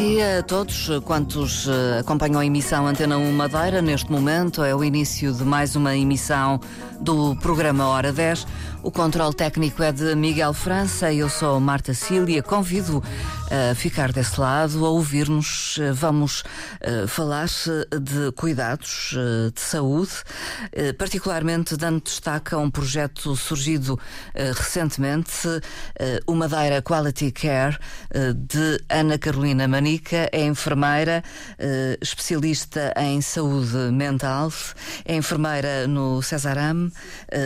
dia a todos quantos eh, acompanham a emissão Antena 1 Madeira. Neste momento é o início de mais uma emissão do programa Hora 10. O controle técnico é de Miguel França eu sou Marta Cília. Convido a ficar desse lado, a ouvir-nos. Vamos uh, falar de cuidados de saúde, particularmente dando destaque a um projeto surgido recentemente, o Madeira Quality Care, de Ana Carolina Manica. É enfermeira, especialista em saúde mental, é enfermeira no Cesarame,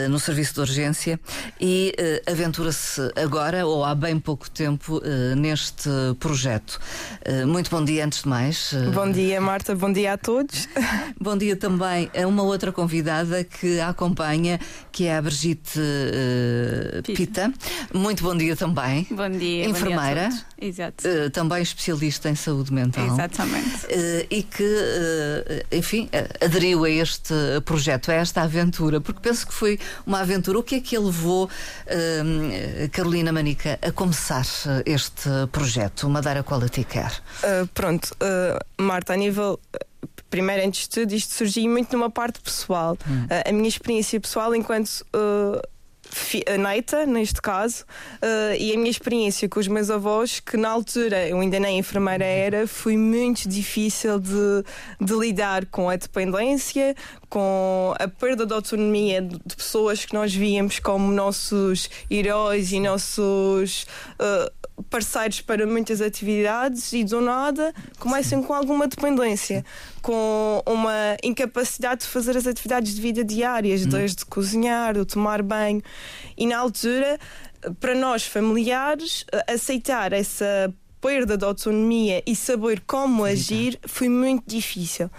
no serviço de urgência e uh, aventura-se agora, ou há bem pouco tempo, uh, neste projeto. Uh, muito bom dia, antes de mais. Bom dia, Marta, bom dia a todos. bom dia também a uma outra convidada que a acompanha, que é a Brigitte Pita. Pita. Muito bom dia também. Bom dia. Enfermeira. Bom dia Exato. também especialista em saúde mental. Exatamente. e que, enfim, aderiu a este projeto, a esta aventura, porque penso que foi uma aventura. O que é que ele levou uh, Carolina Manica a começar este projeto, Madeira Quality Care? Uh, pronto, uh, Marta, a nível primeiro, antes de tudo, isto surgiu muito numa parte pessoal. Hum. Uh, a minha experiência pessoal enquanto uh, neita, neste caso, uh, e a minha experiência com os meus avós, que na altura eu ainda nem enfermeira era, foi muito difícil de, de lidar com a dependência, com a perda de autonomia de pessoas que nós víamos como nossos heróis e nossos. Uh, parceiros para muitas atividades e do nada começam com alguma dependência, com uma incapacidade de fazer as atividades de vida diárias, hum. desde cozinhar, o tomar banho. E na altura, para nós familiares, aceitar essa perda de autonomia e saber como agir foi muito difícil.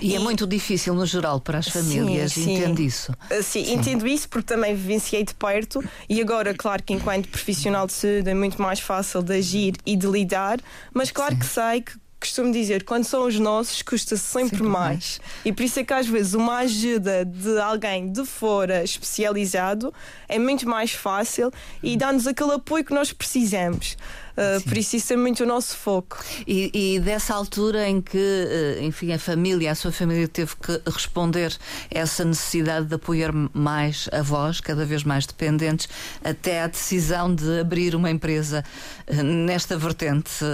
E, é e, é muito difícil no geral para as famílias, sim, entendo sim. isso. Uh, sim, sim, entendo isso porque também vivenciei de perto e agora, claro que enquanto profissional de saúde é muito mais fácil de agir e de lidar, mas claro que sei que costumo dizer, quando são os nossos, custa sempre, sempre mais. mais. E por isso é que às vezes uma ajuda de alguém de fora especializado é muito mais fácil e dá-nos aquele apoio que nós precisamos. Uh, por isso isso é muito o nosso foco. E, e, dessa altura em que, uh, enfim, a família, a sua família teve que responder a essa necessidade de apoiar mais a vós, cada vez mais dependentes, até a decisão de abrir uma empresa uh, nesta vertente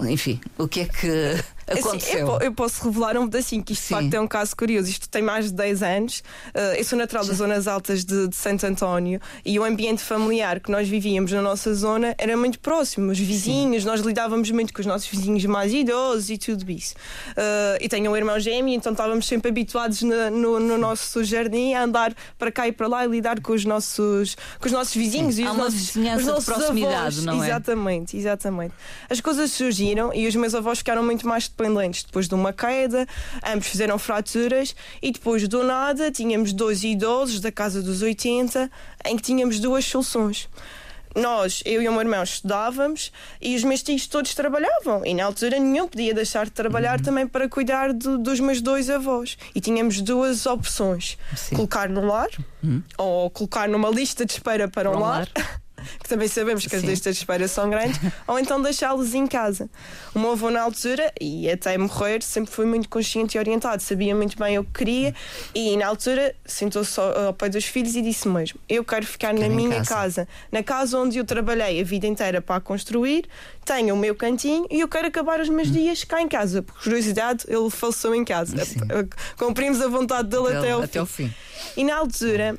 enfim, o que é que aconteceu? Assim, eu, eu, posso revelar um pedacinho, que isto Sim. de facto é um caso curioso. Isto tem mais de 10 anos. Uh, eu sou natural das zonas altas de, de, Santo António e o ambiente familiar que nós vivíamos na nossa zona era muito próximo. Os vizinhos, Sim. nós lidávamos muito com os nossos vizinhos mais idosos e tudo isso. Uh, e tenho um irmão gêmeo, então estávamos sempre habituados na, no, no, nosso jardim a andar para cá e para lá e lidar com os nossos, com os nossos vizinhos Sim. e Há os uma nossos, vizinhança os nossos de proximidade, avós. não é? Exatamente, exatamente. As coisas surgiram e os meus avós ficaram muito mais dependentes depois de uma queda, ambos fizeram fraturas e depois do nada tínhamos dois idosos da casa dos 80 em que tínhamos duas soluções nós, eu e o meu irmão, estudávamos e os meus tios todos trabalhavam. E na altura nenhum podia deixar de trabalhar uhum. também para cuidar do, dos meus dois avós. E tínhamos duas opções: Sim. colocar no lar uhum. ou colocar numa lista de espera para, para um lar. lar. que também sabemos que as listas de espera são grandes, ou então deixá-los em casa. O meu avô, na altura, e até morrer, sempre foi muito consciente e orientado, sabia muito bem o que queria, e na altura sentou-se ao pé dos filhos e disse mesmo: Eu quero ficar na minha casa. casa, na casa onde eu trabalhei a vida inteira para a construir, tenho o meu cantinho e eu quero acabar os meus hum. dias cá em casa. Por curiosidade, ele faleceu em casa. Cumprimos a vontade dele até, ao, até fim. fim. E na altura,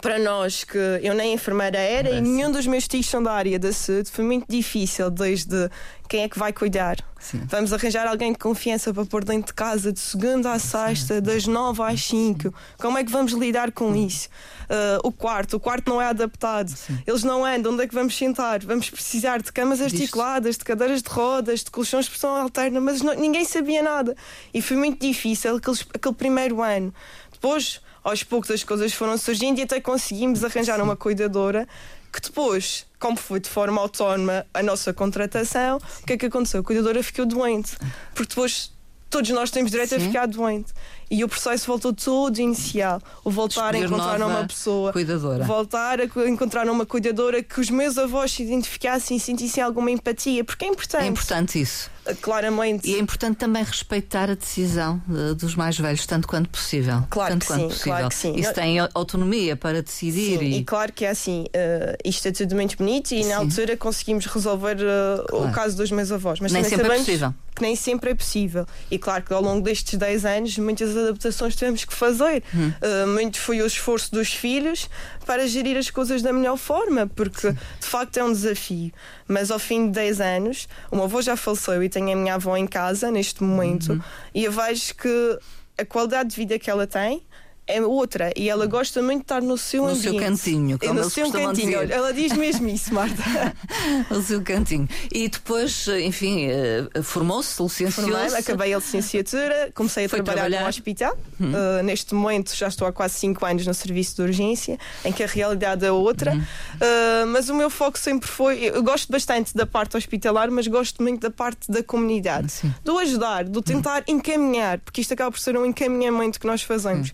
para nós que eu nem enfermeira era Parece. e nenhum dos meus tios são da área da saúde, foi muito difícil desde quem é que vai cuidar. Sim. Vamos arranjar alguém de confiança para pôr dentro de casa de segunda à sexta, das nove às cinco. Como é que vamos lidar com isso? Uh, o quarto, o quarto não é adaptado. Sim. Eles não andam, onde é que vamos sentar? Vamos precisar de camas articuladas, de cadeiras de rodas, de colchões de pressão alterna, mas não, ninguém sabia nada. E foi muito difícil aquele, aquele primeiro ano. Depois aos poucos as coisas foram surgindo e até conseguimos arranjar uma cuidadora que depois, como foi de forma autónoma a nossa contratação, o que é que aconteceu? A cuidadora ficou doente. Porque depois todos nós temos direito Sim. a ficar doente. E o processo voltou todo inicial. O voltar Escolher a encontrar uma pessoa. Cuidadora. Voltar a co- encontrar uma cuidadora que os meus avós se identificassem e sentissem alguma empatia, porque é importante. É importante isso. Claramente. E é importante também respeitar a decisão eh, dos mais velhos, tanto quanto possível. Claro tanto que sim, possível. claro que sim. Isso tem autonomia para decidir Sim, e, e claro que é assim, eh, isto é tudo muito bonito e Sim. na altura conseguimos resolver eh, Claro. o caso dos meus avós. Mas nem sempre é possível. que nem sempre é possível. E claro que ao longo destes 10 anos muitas adaptações tivemos que fazer. Hum. Uh, muito foi o esforço dos filhos para gerir as coisas da melhor forma, porque de facto é um desafio. Mas ao fim de 10 anos, o meu avô já faleceu e tenho a minha avó em casa neste momento Uhum. e eu vejo que a qualidade de vida que ela tem é outra e ela gosta muito de estar no seu No ambiente. seu cantinho, É como no seu cantinho. dizer. Ela diz mesmo isso, Marta. o seu cantinho. E depois, enfim, eh, formou-se, licenciou-se. acabei a licenciatura, comecei a Foi trabalhar, trabalhar. no hospital. Uh, neste momento já estou há quase 5 anos no serviço de urgência, em que a realidade é outra. Uh, mas o meu foco sempre foi. Eu gosto bastante da parte hospitalar, mas gosto muito da parte da comunidade. Sim. Do ajudar, do tentar encaminhar, porque isto acaba por ser um encaminhamento que nós fazemos.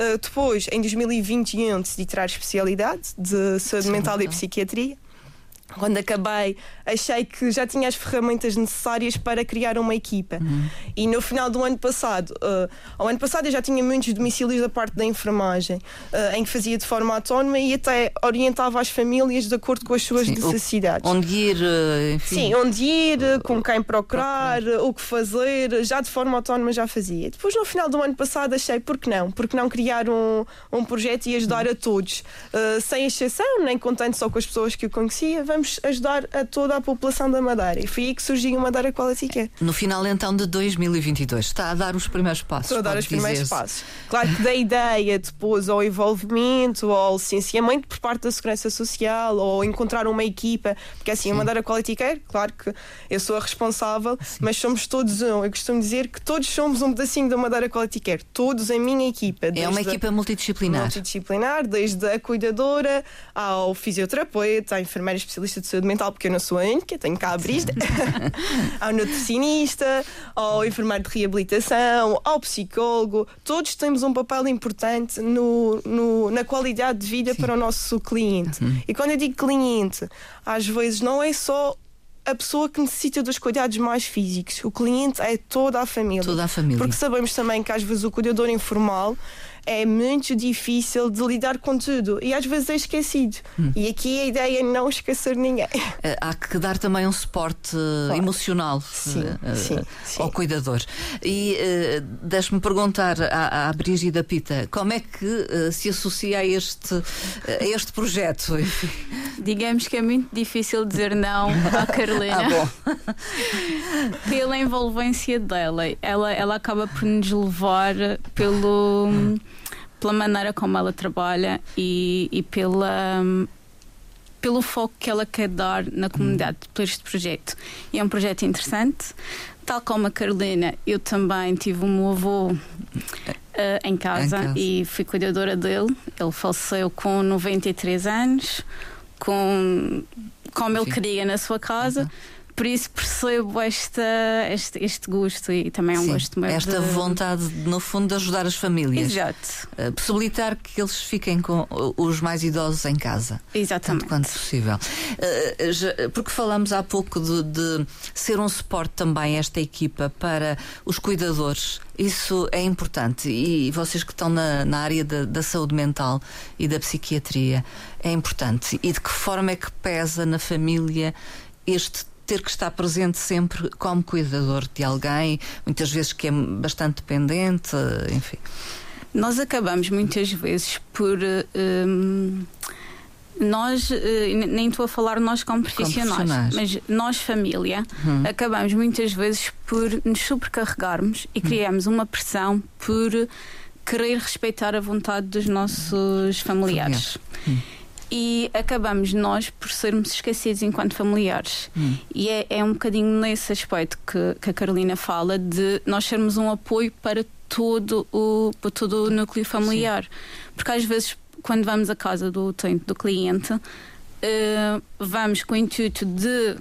Uh, depois, em 2021, decidi tirar especialidade de saúde mental e então. psiquiatria. Quando acabei, achei que já tinha as ferramentas necessárias para criar uma equipa. E no final do ano passado, uh, ao ano passado eu já tinha muitos domicílios da parte da enfermagem, uh, em que fazia de forma autónoma e até orientava as famílias de acordo com as suas Sim, o- necessidades. Onde ir, eh, enfim. Sim, onde ir, com quem procurar, o que fazer, já de forma autónoma já fazia. Depois, no final do ano passado, achei por que não? Por que não criar um, um projeto e ajudar a todos, uh, sem exceção, nem contente só com as pessoas que eu conhecia, vamos ajudar a toda a população da Madeira. E foi aí que surgiu a Madeira Quality Care. No final então de 2022, está a dar os primeiros passos. Estou a dar os primeiros passos. Claro que da ideia depois ao envolvimento, ao licenciamento por parte da Segurança Social, ou encontrar uma equipa, porque assim, a Madeira Quality Care, claro que eu sou a responsável, mas somos todos um. Eu costumo dizer que todos somos um pedacinho da Madeira Quality Care, todos a minha equipa. É uma equipa multidisciplinar. multidisciplinar, desde a cuidadora ao fisioterapeuta, à enfermeira especialista de saúde mental, porque eu não sou a única, tenho cá a Brista, ao nutricionista, ao enfermeiro de reabilitação, ao psicólogo. Todos temos um papel importante no, no- na qualidade de vida para o nosso cliente. Uhum. E quando eu digo cliente, às vezes não é só a pessoa que necessita dos cuidados mais físicos. O cliente é toda a família. Toda a família. Porque sabemos também que às vezes o cuidador informal é muito difícil de lidar com tudo e às vezes é esquecido. Hum. E aqui a ideia é não esquecer ninguém. Eh, Há que dar também um suporte eh, emocional Sim, eh, sim, eh, sim. ao cuidador. E eh, deixe-me perguntar à, à Brígida Pita como é que eh, se associa a este, a este projeto? Digamos que é muito difícil dizer não à Carolina Ah, bom. pela envolvência dela. Ela, ela acaba por nos levar pelo, pela maneira como ela trabalha e, e pela. Pelo foco que ela quer dar na comunidade por este projeto. E é um projeto interessante. Tal como a Carolina, eu também tive o meu avô eh, em, casa Em casa. e fui cuidadora dele. Ele faleceu com 93 anos, com como ele queria na sua casa. Por isso percebo esta, este, este gosto e também é um Sim, gosto meu. esta de... vontade, no fundo, de ajudar as famílias. Exato, Eh, possibilitar que eles fiquem com uh, os mais idosos em casa. exatamente. Tanto quanto possível. Eh, porque falamos há pouco de, de ser um suporte também esta equipa para os cuidadores. Isso é importante. E vocês que estão na, na área da, da saúde mental e da psiquiatria, é importante. E de que forma é que pesa na família este ter que estar presente sempre como cuidador de alguém, muitas vezes que é bastante dependente, enfim. Nós acabamos muitas vezes por. hum, nós, eh, nem estou a falar nós como profissionais, profissionais. mas nós, família, Uhum. acabamos muitas vezes por nos sobrecarregarmos e criamos uma pressão por querer respeitar a vontade dos nossos familiares. E acabamos nós por sermos esquecidos enquanto familiares. Hum. E é, é um bocadinho nesse aspecto que, que a Carolina fala de nós sermos um apoio para todo o, para todo o núcleo familiar. Porque às vezes, quando vamos à casa do utente, do cliente, eh, vamos com o intuito de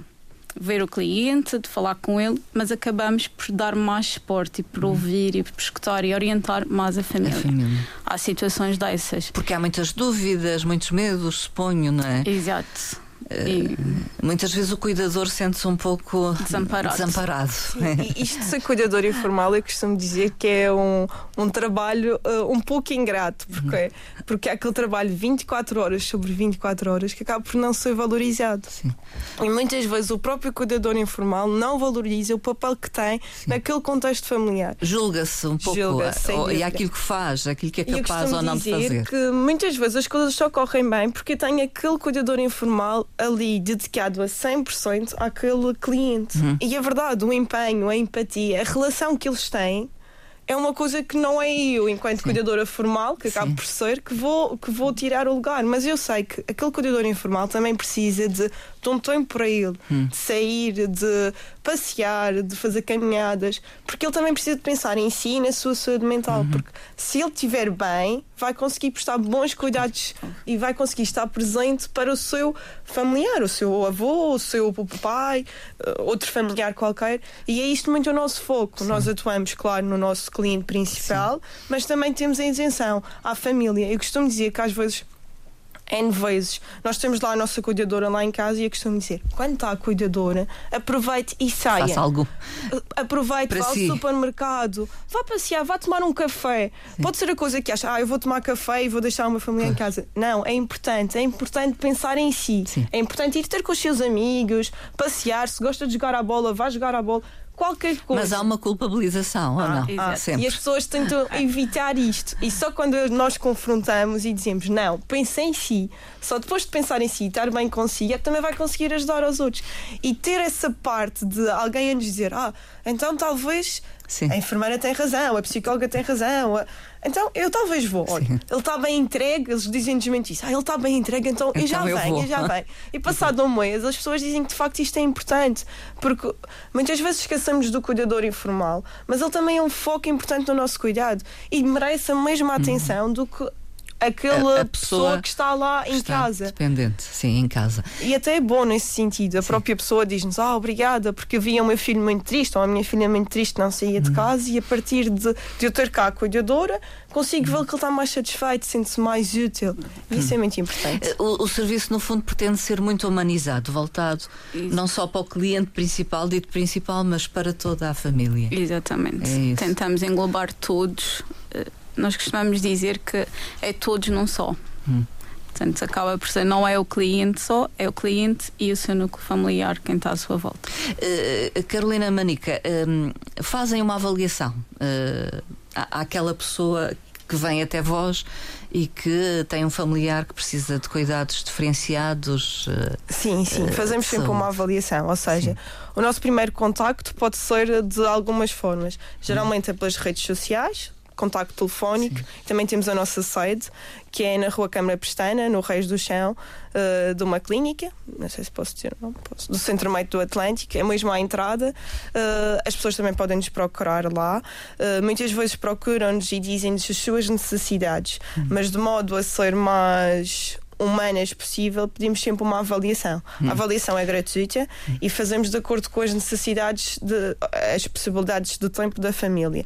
ver o cliente, de falar com ele, mas acabamos por dar mais suporte e por Uhum. ouvir e por escutar e orientar mais a A família. família. Há situações dessas. Porque há muitas dúvidas, muitos medos, suponho, não é? Exato. Eh, E Muitas vezes o cuidador sente-se um pouco Desamparado. desamparado. E isto de ser cuidador informal, eu costumo dizer que é um, um trabalho uh, um pouco ingrato, porque, porque é aquele trabalho 24 horas sobre 24 horas que acaba por não ser valorizado. Sim. E muitas vezes o próprio cuidador informal não valoriza o papel que tem naquele contexto familiar. Julga-se um pouco Julga-se, sem ou- e aquilo que faz, aquilo que é capaz ou não de fazer. que muitas vezes as coisas só correm bem porque tem aquele cuidador informal ali dedicado a 100% àquele cliente. Uhum. E é verdade, o empenho, a empatia, a relação que eles têm é uma coisa que não é eu, enquanto cuidadora formal, que acabo Sim. por ser, que vou, que vou tirar o lugar. Mas eu sei que aquele cuidador informal também precisa de, de um tempo para ele, Hum. de sair, de passear, de fazer caminhadas, porque ele também precisa de pensar em si e na sua saúde mental. Uhum. Porque se ele estiver bem, vai conseguir prestar bons cuidados e vai conseguir estar presente para o seu familiar, o seu avô, o seu pai, eh, outro familiar qualquer. E é isto muito o nosso foco. Nós atuamos, claro, no nosso cliente principal, mas também temos a isenção à família. Eu costumo dizer que às vezes. N vezes. Nós temos lá a nossa cuidadora lá em casa e eu costumo dizer: quando está a cuidadora, aproveite e saia. Faça algo. Aproveite, Para vá ao si. supermercado, vá passear, vá tomar um café. Pode ser a coisa que acha, ah, eu vou tomar café e vou deixar uma família em casa. Não, é importante, é importante pensar em si. Sim. É importante ir ter com os seus amigos, passear, se gosta de jogar a bola, vá jogar a bola. Qualquer coisa. Mas há uma culpabilização, ou não? exato. Sempre. E as pessoas tentam evitar isto. E só quando nós confrontamos e dizemos não, pense em si, só depois de pensar em si e estar bem consigo, é que também vai conseguir ajudar aos outros. E ter essa parte de alguém a nos dizer, ah, então talvez Sim. a enfermeira tem razão, a psicóloga tem razão. a- Então eu talvez vou. Olha, Sim. ele está bem entregue, eles dizem-nos isso. Ah, ele está bem entregue, então, eu já Então eu venho, vou. eu já venho. E passado um mês, as pessoas dizem que de facto isto é importante, porque muitas vezes esquecemos do cuidador informal, mas ele também é um foco importante no nosso cuidado e merece a mesma atenção do que aquela A- a pessoa, pessoa que está lá em Está casa. Dependente, sim, em casa. E até é bom nesse sentido. A própria pessoa diz-nos: Ah, obrigada, porque eu via o meu filho muito triste, ou a minha filha muito triste, não saía Hum. de casa, e a partir de, de eu ter cá a cuidadora, consigo ver que ele está mais satisfeito, sente-se mais útil. E isso é Hum. muito importante. Eh, O, o serviço, no fundo, pretende ser muito humanizado, voltado Isso. não só para o cliente principal, dito principal, mas para toda a família. Exatamente. É. Tentamos englobar todos. Nós costumamos dizer que é todos num só. Hum. Portanto, acaba por ser, não é o cliente só, é o cliente e o seu núcleo familiar quem está à sua volta. Eh, Carolina Manica, hum, fazem uma avaliação eh, à- àquela pessoa que vem até vós e que tem um familiar que precisa de cuidados diferenciados. eh, Sim, sim, fazemos sempre saúde. uma avaliação, ou seja, o nosso primeiro contacto pode ser de algumas formas. Geralmente é pelas redes sociais, contacto telefónico, também temos a nossa sede, que é na Rua Câmara Pestana, no Reis do Chão, eh, de uma clínica, não sei se posso dizer, não posso, do Centro Médico do Atlântico, é mesmo à entrada. Eh, as pessoas também podem nos procurar lá. Eh, muitas vezes procuram-nos e dizem-nos as suas necessidades, mas de modo a ser mais humanas possível, pedimos sempre uma avaliação. A avaliação é gratuita e fazemos de acordo com as necessidades, de, as possibilidades do tempo da família.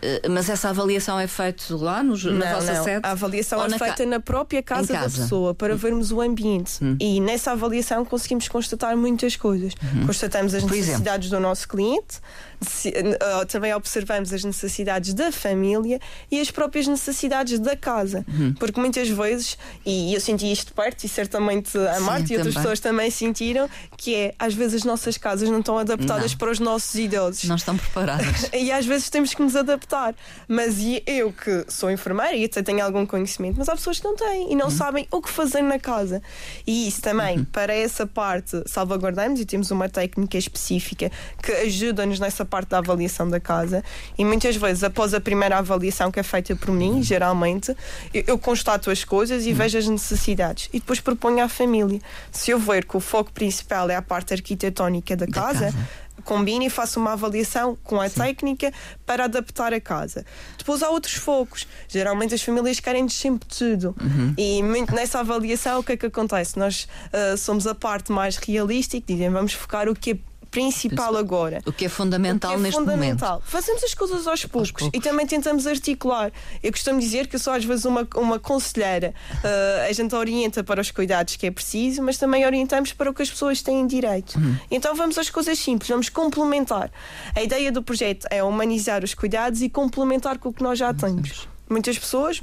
Eh, mas essa avaliação é feita lá no, na Não, vossa não. sede? A avaliação é na ca- feita na própria casa, da casa? Hum. pessoa para vermos o ambiente. E nessa avaliação conseguimos constatar muitas coisas. Constatamos as. Por exemplo? necessidades do nosso cliente, se- eh, também observamos as necessidades da família e as próprias necessidades da casa. Uhum. Porque muitas vezes, e eu senti isto de perto, e certamente a Sim, Marta e outras também. pessoas também sentiram, que é às vezes as nossas casas não estão adaptadas Não. para os nossos idosos. Não estão preparadas. E às vezes temos que nos adaptar. Mas e eu que sou enfermeira e até tenho algum conhecimento, mas há pessoas que não têm e não sabem o que fazer na casa. E isso também, para essa parte, salvaguardamos e temos uma técnica específica que ajuda-nos nessa parte da avaliação da casa. E muitas vezes, após a primeira avaliação que é feita por mim, geralmente, eu, eu constato as coisas e vejo as necessidades e depois proponho à família. Se eu ver que o foco principal é a parte arquitetónica da, Da casa, casa. combino e faço uma avaliação com a Sim. técnica para adaptar a casa. Depois há outros focos. Geralmente as famílias querem sempre tudo. Uhum. E muito nessa avaliação, o que é que acontece? Nós uh, somos a parte mais realística, dizem vamos focar o que é principal agora. O que é fundamental que é neste fundamental. momento. Fazemos as coisas aos poucos, aos poucos, e também tentamos articular. Eu costumo dizer que eu sou às vezes uma, uma conselheira. Uh, a gente orienta para os cuidados que é preciso, mas também orientamos para o que as pessoas têm direito. Uhum. Então vamos às coisas simples, vamos complementar. A ideia do projeto é humanizar os cuidados e complementar com o que nós já temos. Muitas pessoas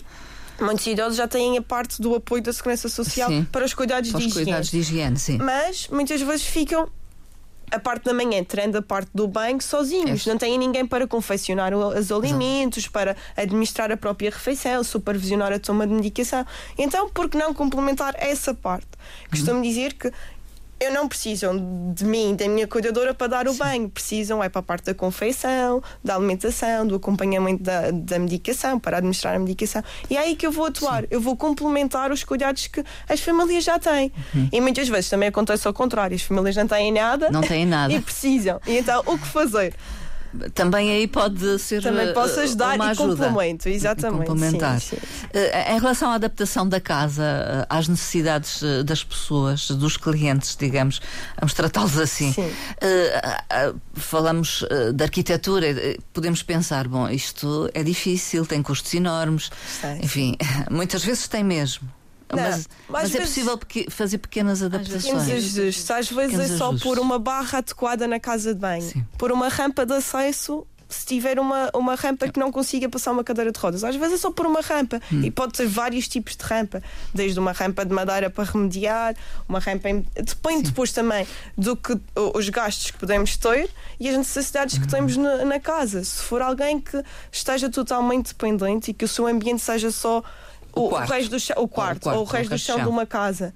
Muitos idosos já têm a parte do apoio da Segurança Social sim, para os cuidados, para de, os higiene. cuidados de higiene. Sim. Mas muitas vezes ficam a parte da manhã, tirando a parte do banho, sozinhos. É. Não têm ninguém para confeccionar os alimentos, Exato. para administrar a própria refeição, supervisionar a toma de medicação. Então, por que não complementar essa parte? Costumo uhum. dizer que eu não precisam de mim, da minha cuidadora, para dar o Sim. banho. Precisam é para a parte da confeição, da alimentação, do acompanhamento da, da medicação, para administrar a medicação. E é aí que eu vou atuar. Sim. Eu vou complementar os cuidados que as famílias já têm. Uhum. E muitas vezes também acontece ao contrário. As famílias não têm nada. Não têm nada. E precisam. E então, o que fazer? Também aí pode ser também posso eh, ajudar uma e ajuda. complemento exatamente complementar sim, sim. Eh, em relação à adaptação da casa eh, às necessidades das pessoas dos clientes digamos vamos tratá-los assim sim. falamos de arquitetura podemos pensar bom isto é difícil tem custos enormes Sei. enfim muitas vezes tem mesmo mas, mas é possível fazer pequenas adaptações. Pequenos ajustes. Às vezes é só por uma barra adequada na casa de banho, Sim. por uma rampa de acesso se tiver uma, uma rampa que não consiga passar uma cadeira de rodas. Às vezes é só por uma rampa. Hum. E pode ter vários tipos de rampa. Desde uma rampa de madeira para remediar, uma rampa. Em... Depende Sim. depois também do que os gastos que podemos ter e as necessidades que hum. temos na, na casa. Se for alguém que esteja totalmente dependente e que o seu ambiente seja só o, o, quarto. o do chão, o quarto, ou o resto do chão de uma casa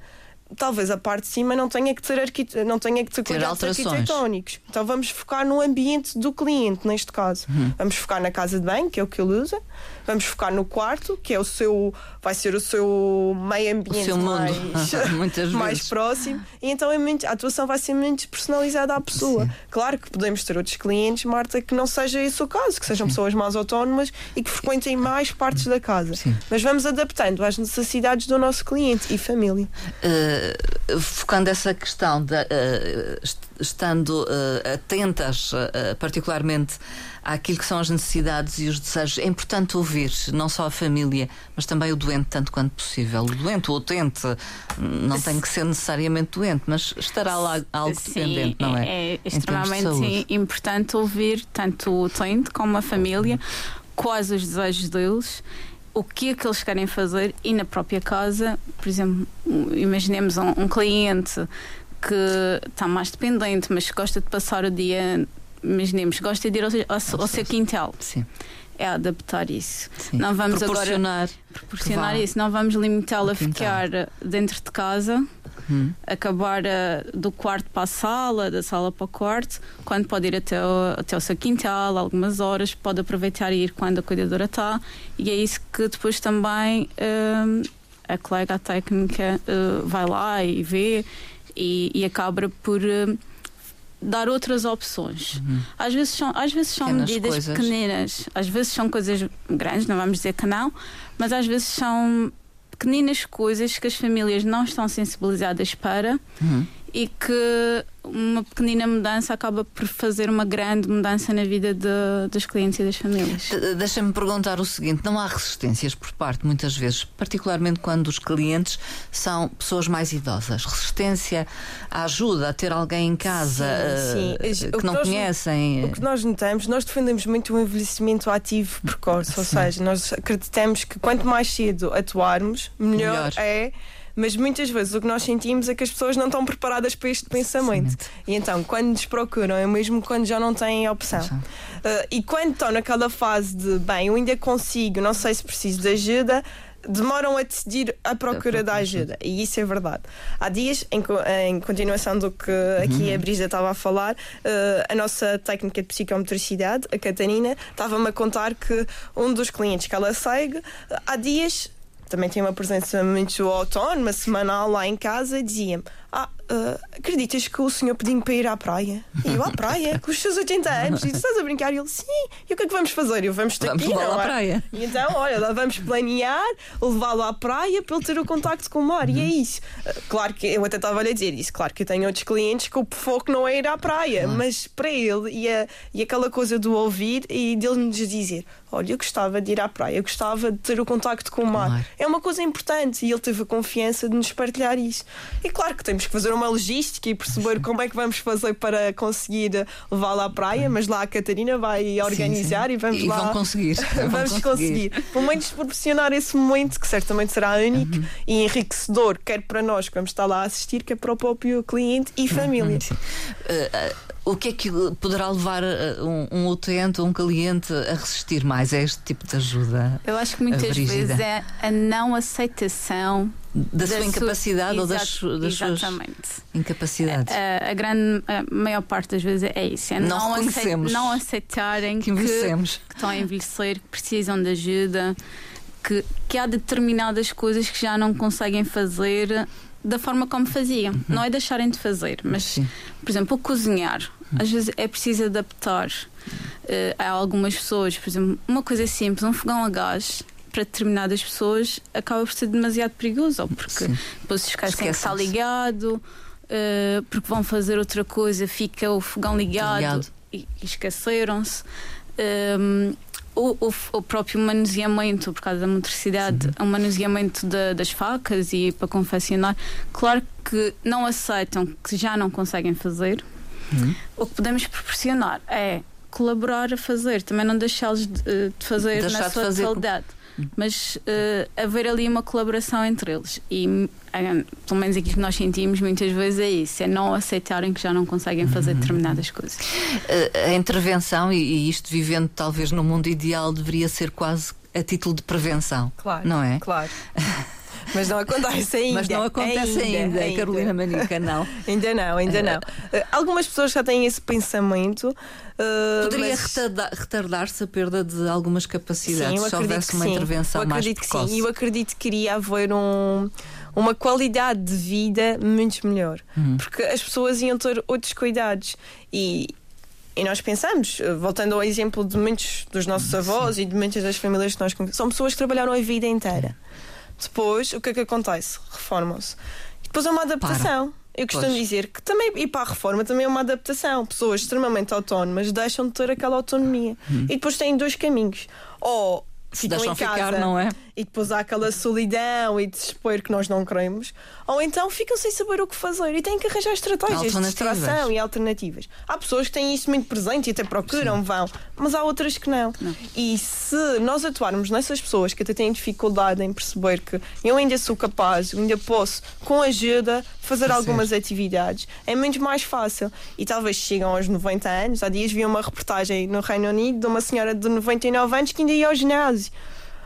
talvez a parte de cima não tenha que ter, arquite... não tenha que ter, ter arquitetónicos. Então vamos focar no ambiente do cliente, neste caso. Uhum. Vamos focar na casa de banho, que é o que ele usa. Vamos focar no quarto, que é o seu, vai ser o seu meio ambiente seu mais, mais próximo. E então é muito, a atuação vai ser muito personalizada à pessoa. Sim. Claro que podemos ter outros clientes, Marta, que não seja esse o caso, que sejam Sim. pessoas mais autónomas e que frequentem mais partes da casa. Sim. Mas vamos adaptando às necessidades do nosso cliente e família. Uh, focando essa questão, de, uh, estando uh, atentas particularmente àquilo que são as necessidades e os desejos. É importante ouvir não só a família, mas também o doente, tanto quanto possível. O doente, o utente, não tem que ser necessariamente doente, mas estará lá algo Sim, dependente, não é? É extremamente importante ouvir tanto o utente como a família, quais os desejos deles o que é que eles querem fazer e na própria casa, por exemplo, imaginemos um, um cliente que está mais dependente, mas gosta de passar o dia imaginemos, gosta de ir ao, ao, ao seu quintal. Sim. É adaptar isso. Sim. Não vamos proporcionar, agora proporcionar isso. Não vamos limitá-lo a ficar dentro de casa, hum. acabar uh, do quarto para a sala, da sala para o quarto, quando pode ir até o, até o seu quintal, algumas horas, pode aproveitar e ir quando a cuidadora está. E é isso que depois também uh, a colega técnica uh, vai lá e vê e, e acaba por dar outras opções. Uhum. Às vezes são, às vezes são medidas coisas. pequeninas, às vezes são coisas grandes, não vamos dizer que não, mas às vezes são pequeninas coisas que as famílias não estão sensibilizadas para uhum. E que uma pequenina mudança acaba por fazer uma grande mudança na vida de, dos clientes e das famílias. Deixa-me perguntar o seguinte: não há resistências por parte, muitas vezes, particularmente quando os clientes são pessoas mais idosas? Resistência à ajuda, a ter alguém em casa sim, uh, sim. que não nós, conhecem? O que nós notamos, nós defendemos muito o envelhecimento ativo precoce, ou seja, nós acreditamos que quanto mais cedo atuarmos, melhor. melhor. é mas muitas vezes o que nós sentimos é que as pessoas não estão preparadas para este pensamento. E então, quando nos procuram, é mesmo quando já não têm opção. Uh, e quando estão naquela fase de, bem, eu ainda consigo, não sei se preciso de ajuda demoram a decidir a procura da ajuda. E isso é verdade. Há dias, em, em continuação do que aqui uhum. a Brisa estava a falar, uh, a nossa técnica de psicomotricidade, a Catarina, estava-me a contar que um dos clientes que ela segue, há dias também tinha uma presença muito autónoma, semanal lá em casa, dizia-me: Ah, "Ah, acreditas que o senhor pediu-me para ir à praia? E eu, à praia? Com os seus 80 anos? E tu estás a brincar? E ele, sim. E o que é que vamos fazer? Eu, vamos ter Vamos não à é?" praia. E então, olha, vamos planear, levá-lo à praia para ele ter o contacto com o mar. E é Uhum. isso. Ah, Claro que eu até estava-lhe a dizer isso. Claro que eu tenho outros clientes que o foco não é ir à praia, mas para ele e, a- e aquela coisa do ouvir e dele nos dizer: Olha, eu gostava de ir à praia, eu gostava de ter o contacto com o mar. mar. É uma coisa importante e ele teve a confiança de nos partilhar isso. E claro que temos que fazer uma logística e perceber como é que vamos fazer para conseguir levá-lo à praia, mas lá a Catarina vai organizar sim. e vamos E lá. vão conseguir. Vão vamos conseguir. conseguir. Pelo menos proporcionar esse momento que certamente será único Uhum. e enriquecedor, quer para nós que vamos estar lá a assistir, quer para o próprio cliente e família. Sim. Uh, uh, o que é que poderá levar uh, um, um utente, um cliente a resistir mais a este tipo de ajuda? Eu acho que muitas vezes é a não aceitação Da, sua sua- incapacidade ou das, das suas incapacidades? A, a grande a maior parte das vezes é isso. É Não não, acei- reconhecemos não aceitarem que envelhecemos. que estão a envelhecer, que precisam de ajuda, que, que há determinadas coisas que já não conseguem fazer da forma como faziam. Não é deixarem de fazer, mas, Sim. por exemplo, o cozinhar. Às vezes é preciso adaptar. Eh, há algumas pessoas, por exemplo, uma coisa simples, um fogão a gás. Para determinadas pessoas acaba por ser demasiado perigoso, ou porque Sim. depois se esquecem que está ligado, eh, porque vão fazer outra coisa, fica o fogão ligado, Ligado. e, e esqueceram-se. Um, o, o, o próprio manuseamento, por causa da motricidade, o manuseamento da- das facas e para confeccionar, claro que não aceitam que já não conseguem fazer. Uhum. O que podemos proporcionar é colaborar a fazer, também não deixá-los de, eh, de fazer Deixar na de sua fazer com- totalidade. Mas eh, haver ali uma colaboração entre eles. E eh, pelo menos aquilo que nós sentimos muitas vezes é isso: é não aceitarem que já não conseguem Uhum. fazer determinadas coisas. A, a intervenção, e, e isto vivendo talvez no mundo ideal, deveria ser quase a título de prevenção. Claro. Não é? Claro. Mas não acontece ainda. Mas não acontece ainda, Carolina Manica, não. Ainda não, ainda não. Uh, algumas pessoas já têm esse pensamento. uh, Poderia mas- retarda- retardar-se a perda de algumas capacidades Sim, se houvesse uma sim. intervenção eu mais acredito que precoce. sim. Eu acredito que iria haver um, uma qualidade de vida muito melhor. Uhum. Porque as pessoas iam ter outros cuidados. E, e nós pensamos, uh, voltando ao exemplo de muitos dos nossos avós e de muitas das famílias que nós conhecemos, são pessoas que trabalharam a vida inteira. Depois, o que é que acontece? Reformam-se. Depois é uma adaptação. Eu costumo Pois. dizer que também ir para a reforma também é uma adaptação. Pessoas extremamente autónomas deixam de ter aquela autonomia. E depois têm dois caminhos. Ou Se ficam deixam em casa ficar, não é? E depois há aquela solidão e desespero que nós não queremos, ou então ficam sem saber o que fazer e têm que arranjar estratégias de distração e alternativas. Há pessoas que têm isso muito presente e até procuram, vão, mas há outras que não. E se nós atuarmos nessas pessoas que até têm dificuldade em perceber que eu ainda sou capaz, ainda posso, com ajuda, fazer Fazer. algumas atividades, é muito mais fácil. E talvez chegam aos 90 anos. Há dias vi uma reportagem no Reino Unido de uma senhora de 99 anos que ainda ia ao ginásio.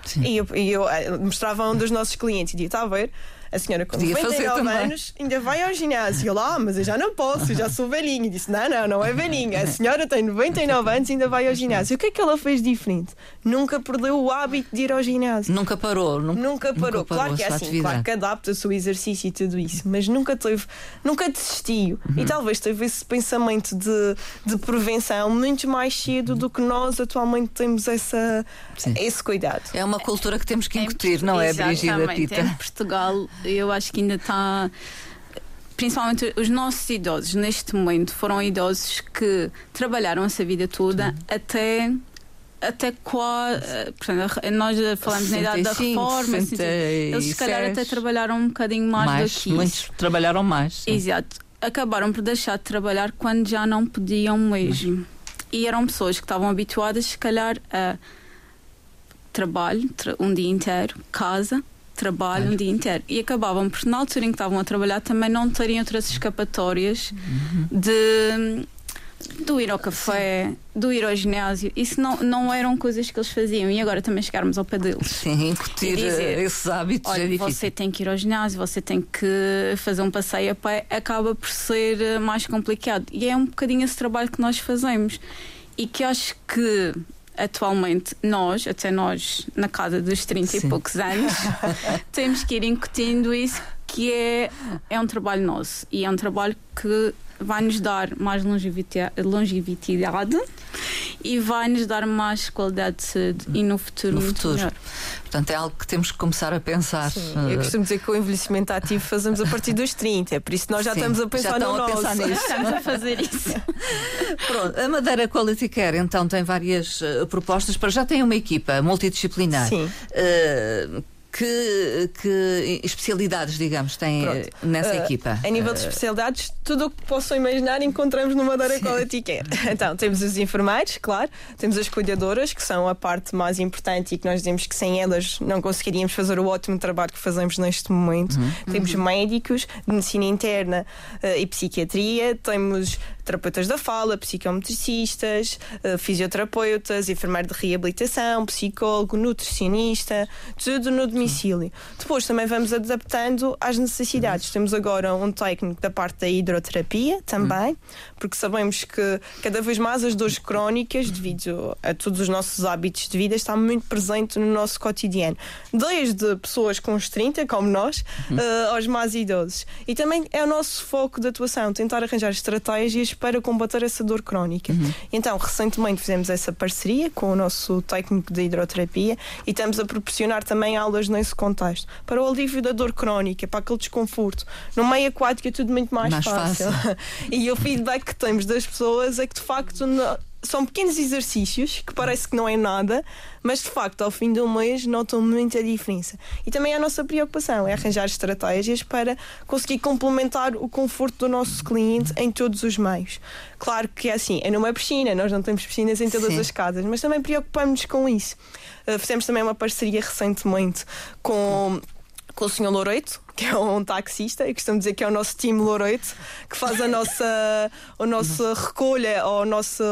Sim. E eu, e eu, eh, mostrava a um dos nossos clientes e dizia: está a ver? A senhora com Podia fazer 99 também." anos ainda vai ao ginásio. E lá, "Ah, mas eu já não posso, eu já sou velhinha. E disse: não, não, não é velhinha. A senhora tem 99 anos e ainda vai ao ginásio. O que é que ela fez diferente? Nunca perdeu o hábito de ir ao ginásio. Nunca parou. Nunca, Nunca parou. claro a que é assim, atividade. claro que adapta-se o exercício e tudo isso, mas nunca teve, nunca desistiu. Uhum. E talvez teve esse pensamento de, de prevenção muito mais cedo do que nós atualmente temos essa, Sim. esse cuidado. É uma cultura que temos que incutir, não é, Brigida. Pita? Em Portugal, eu acho que ainda está. Principalmente os nossos idosos, neste momento, foram idosos que trabalharam essa vida toda até. Até quase. Portanto, nós falamos na idade da 65, reforma. 67. Eles, se calhar, até trabalharam um bocadinho mais, mais do que isso. muitos trabalharam mais. sim. Exato. Acabaram por deixar de trabalhar quando já não podiam mesmo. E eram pessoas que estavam habituadas, se calhar, a trabalho tra- um dia inteiro, casa, trabalho um dia inteiro. E acabavam por, na altura em que estavam a trabalhar, também não terem outras escapatórias de. Do ir ao café, do ir ao ginásio, isso não, não eram coisas que eles faziam. E agora também chegarmos ao pé deles. Sim, incutir dizer, eh, esses hábitos é Olha, difícil. você tem que ir ao ginásio, você tem que fazer um passeio a pé, acaba por ser eh, mais complicado. E é um bocadinho esse trabalho que nós fazemos. E que acho que atualmente nós, até nós na casa dos 30 Sim. e poucos anos, temos que ir incutindo isso que é, é um trabalho nosso e é um trabalho que vai nos dar mais longevidade, longevidade e vai nos dar mais qualidade de saúde e no futuro, no futuro. melhor. Portanto, é algo que temos que começar a pensar. Sim, eu costumo dizer que o envelhecimento ativo fazemos a partir dos 30, por isso nós já Sim, estamos a já pensar estão no a nosso. pensar nisso. Estamos a fazer isso. Pronto, a Madeira Quality Care então tem várias uh, propostas, para já tem uma equipa multidisciplinar. Sim. Uh, que, que especialidades, digamos, tem Pronto. uh, nessa Uh, equipa? A nível de especialidades, tudo o que possam imaginar encontramos no Madeira Quality Care. Então, temos os enfermeiros, claro, temos as cuidadoras, que são a parte mais importante e que nós dizemos que sem elas não conseguiríamos fazer o ótimo trabalho que fazemos neste momento. Temos médicos de medicina interna eh, e psiquiatria, temos terapeutas da fala, psicometricistas, eh, fisioterapeutas, enfermeiro de reabilitação, psicólogo, nutricionista, tudo no domicílio. Depois também vamos adaptando às necessidades. Temos agora um técnico da parte da hidroterapia também, porque sabemos que cada vez mais as dores crónicas, devido a todos os nossos hábitos de vida, está muito presente no nosso cotidiano. Desde pessoas com os 30, como nós, eh, aos mais idosos. E também é o nosso foco de atuação, tentar arranjar estratégias para combater essa dor crónica. Então, recentemente fizemos essa parceria com o nosso técnico de hidroterapia e estamos a proporcionar também aulas nesse contexto, para o alívio da dor crónica, para aquele desconforto. No meio aquático é tudo muito mais, Mais fácil. e o feedback que temos das pessoas é que de facto são pequenos exercícios que parece que não é nada, mas de facto ao fim do mês notam muita diferença. E também a nossa preocupação é arranjar estratégias para conseguir complementar o conforto do nosso cliente em todos os meios. Claro que é assim, é numa piscina, nós não temos piscinas em todas Sim. as casas, mas também preocupamos-nos com isso. Uh, fizemos também uma parceria recentemente com com o Sr. Loureito, que é um taxista, e costumo dizer que é o nosso time Loureito, que faz a nossa, a nossa recolha, ou o nosso,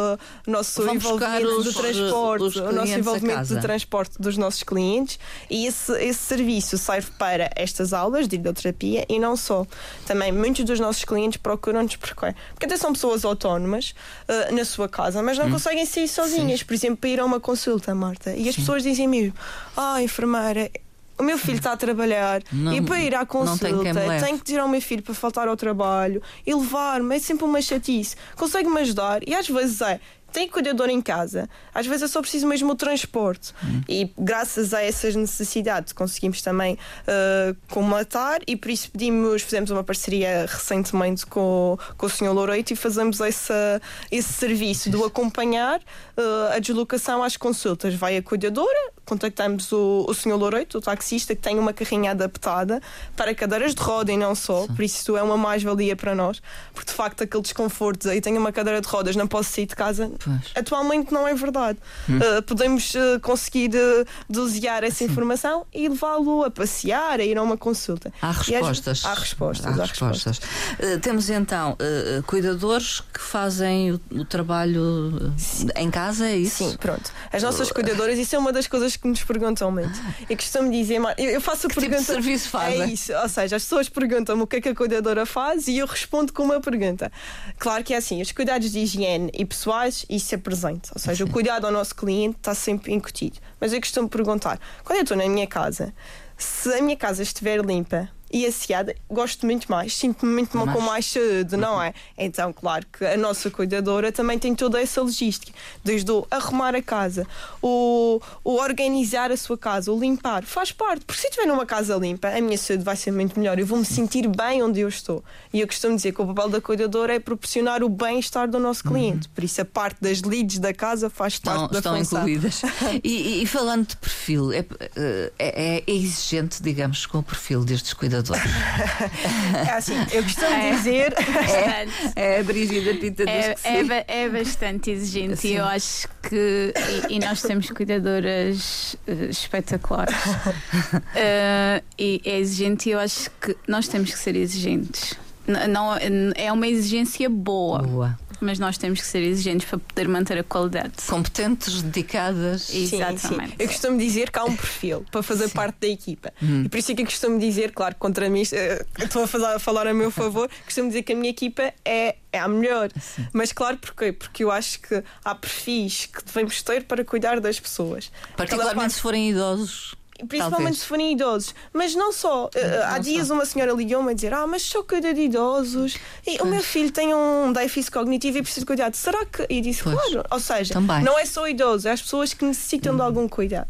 nosso envolvimento os- do transporte, os o nosso envolvimento do transporte dos nossos clientes. E esse, esse serviço serve para estas aulas de hidroterapia e não só. Também muitos dos nossos clientes procuram-nos porque, porque até são pessoas autónomas eh, na sua casa, mas Hum. não conseguem sair sozinhas, por exemplo, para ir a uma consulta, Marta. E as pessoas dizem mesmo: Ah, enfermeira. O meu filho está a trabalhar Não- e para ir à consulta tenho que tirar o meu filho para faltar ao trabalho e levar-me. É sempre uma chatice. Consegue-me ajudar? E às vezes é. Tem cuidador em casa, às vezes é só preciso mesmo o transporte. Hum. E graças a essas necessidades conseguimos também uh, comatar e por isso pedimos, fizemos uma parceria recentemente com, com o Sr. Loureito e fazemos essa, esse serviço do acompanhar uh, a deslocação às consultas. Vai a cuidadora, contactamos o, o Sr. Loureito, o taxista, que tem uma carrinha adaptada para cadeiras de roda e não só, por isso é uma mais-valia para nós, porque de facto aquele desconforto, aí tenho uma cadeira de rodas, não posso sair de casa, Pois. atualmente não é verdade. Hum. Uh, podemos uh, conseguir uh, dosear essa informação e levá-lo a passear, a ir a uma consulta. Há E às- respostas. Há respostas. Há há respostas. Uh, temos então cuidadores que fazem o, o trabalho uh, em casa, é isso? Sim, pronto. As nossas cuidadoras, isso é uma das coisas que nos perguntam muito. Eu costumo dizer, eu eu faço a Que tipo de pergunta. serviço fazem? É isso, ou seja, as pessoas perguntam-me o que é que a cuidadora faz e eu respondo com uma pergunta. Claro que é assim, os cuidados de higiene e pessoais, isso é presente. Ou seja, o cuidado ao nosso cliente está sempre incutido. Mas eu costumo perguntar: quando eu estou na minha casa, se a minha casa estiver limpa e asseada, gosto muito mais, sinto-me muito Mais. com mais saúde, não é? Então, claro que a nossa cuidadora também tem toda essa logística, desde o arrumar a casa, o, o organizar a sua casa, o limpar, faz parte, porque se estiver numa casa limpa, a minha saúde vai ser muito melhor, eu vou me sentir bem onde eu estou. E eu costumo dizer que o papel da cuidadora é proporcionar o bem-estar do nosso cliente, por isso a parte das leads da casa faz parte da estão função. incluídas. E, e- e falando de perfil, é, é- é exigente, digamos, com o perfil destes cuidadores. É assim, eu costumo É. dizer. Bastante. É a Pita diz É, é, é bastante exigente Sim. e eu acho que. E, e nós temos cuidadoras eh, espetaculares. Eh, e é exigente e eu acho que nós temos que ser exigentes. N- Não, é uma exigência boa, Boa. Mas nós temos que ser exigentes para poder manter a qualidade. Competentes, dedicadas. E- Sim, Exatamente. sim. Eu costumo dizer que há um perfil para fazer Sim. parte da equipa. Hum. E por isso é que eu costumo dizer, claro, contra mim, eh, estou a falar, a falar a meu favor, costumo dizer que a minha equipa é, é a melhor. Mas claro, porquê? Porque eu acho que há perfis que devemos ter para cuidar das pessoas. Particularmente parte- se forem idosos. Principalmente Talvez. se forem idosos. Mas não só. Há não dias só. uma senhora ligou-me a dizer: Ah, mas só cuida de idosos. E o meu filho tem um déficit cognitivo e precisa de cuidado. Será que. E disse: Pois. Claro. Ou seja, Também. não é só idosos, é as pessoas que necessitam de algum cuidado.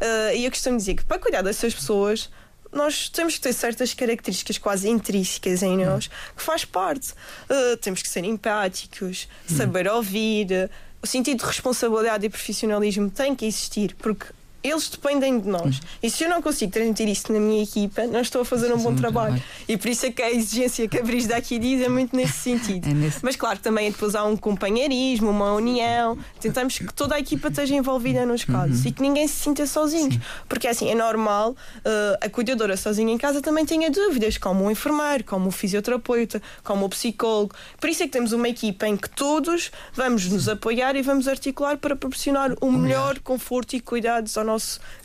Uh, e eu costumo dizer que para cuidar dessas pessoas. Nós temos que ter certas características quase intrínsecas em nós que faz parte. Uh, temos que ser empáticos, saber ouvir, o sentido de responsabilidade e profissionalismo tem que existir, porque eles dependem de nós. E se eu não consigo transmitir isso na minha equipa, não estou a fazer um Sim, bom trabalho. E por isso é que a exigência que a Brisda aqui diz é muito nesse sentido. É nesse- Mas claro, também depois há um companheirismo, uma união. Tentamos que toda a equipa esteja envolvida nos casos e que ninguém se sinta sozinho. Porque assim, é normal eh, a cuidadora sozinha em casa também tenha dúvidas, como o enfermeiro, como o fisioterapeuta, como o psicólogo. Por isso é que temos uma equipa em que todos vamos nos apoiar e vamos articular para proporcionar o melhor conforto e cuidados ao nosso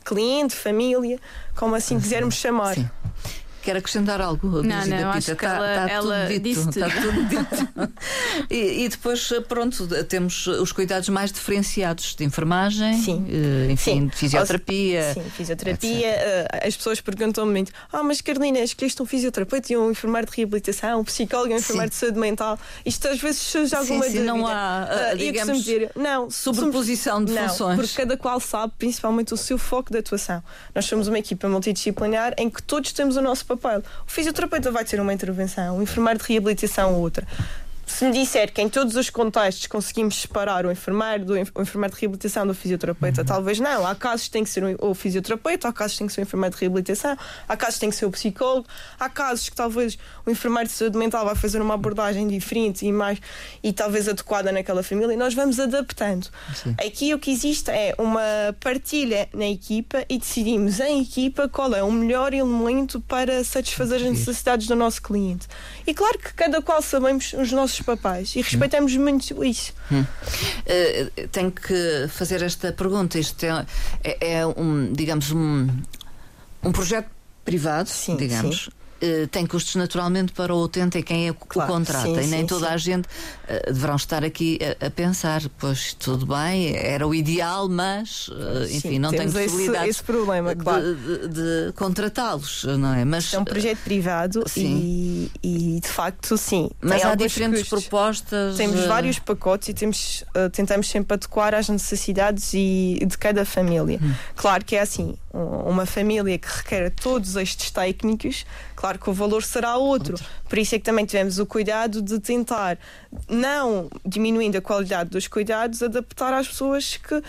cliente, família, como assim quisermos chamar. Sim. Quer acrescentar algo? Não, não, acho que Tá- ela- tá ela tudo dito, disse está tudo. dito. e, e depois, pronto, temos os cuidados mais diferenciados de enfermagem, Sim. eh, enfim, Sim. de fisioterapia. Sim, fisioterapia. eh, as pessoas perguntam-me muito: Ah, mas Carolina, escolheste um fisioterapeuta e um enfermeiro de reabilitação, um psicólogo e um enfermeiro de saúde mental. Isto às vezes surge alguma sim, dúvida. não há, eu digamos, dizer: Não, sobreposição de não, funções. Porque cada qual sabe, principalmente, o seu foco de atuação. Nós somos uma equipa multidisciplinar em que todos temos o nosso papel. O fisioterapeuta vai ter uma intervenção, o enfermeiro de reabilitação outra. Se me disser que em todos os contextos conseguimos separar o enfermeiro do o enfermeiro de reabilitação do fisioterapeuta, talvez não. Há casos que tem que ser o o fisioterapeuta, há casos que tem que ser o enfermeiro de reabilitação, há casos que tem que ser o psicólogo, há casos que talvez o enfermeiro de saúde mental vai fazer uma abordagem diferente e mais e talvez adequada naquela família. E nós vamos adaptando. Sim. Aqui o que existe é uma partilha na equipa e decidimos em equipa qual é o melhor elemento para satisfazer as necessidades do nosso cliente. E claro que cada qual sabemos os nossos papéis e respeitamos muito isso. Eh, tenho que fazer esta pergunta. Isto é, é- é um, digamos, um, um projeto privado, Sim, digamos. Eh, tem custos naturalmente para o utente e quem é que Claro, o contrata. sim, e nem sim, toda sim. a gente eh, deverão estar aqui a, a pensar, pois tudo bem, era o ideal, mas eh, enfim, Sim, não tenho temos esse- esse problema, de, claro. de- de contratá-los, não é? Mas, É um projeto privado Sim. e, e, de facto sim. mas há diferentes custos. propostas. Temos eh, vários pacotes e temos, eh, tentamos sempre adequar às necessidades e, de cada família. Hum. Claro que é assim, um- uma família que requer todos estes técnicos, claro que o valor será outro. Por isso é que também tivemos o cuidado de tentar, não diminuindo a qualidade dos cuidados, adaptar às pessoas que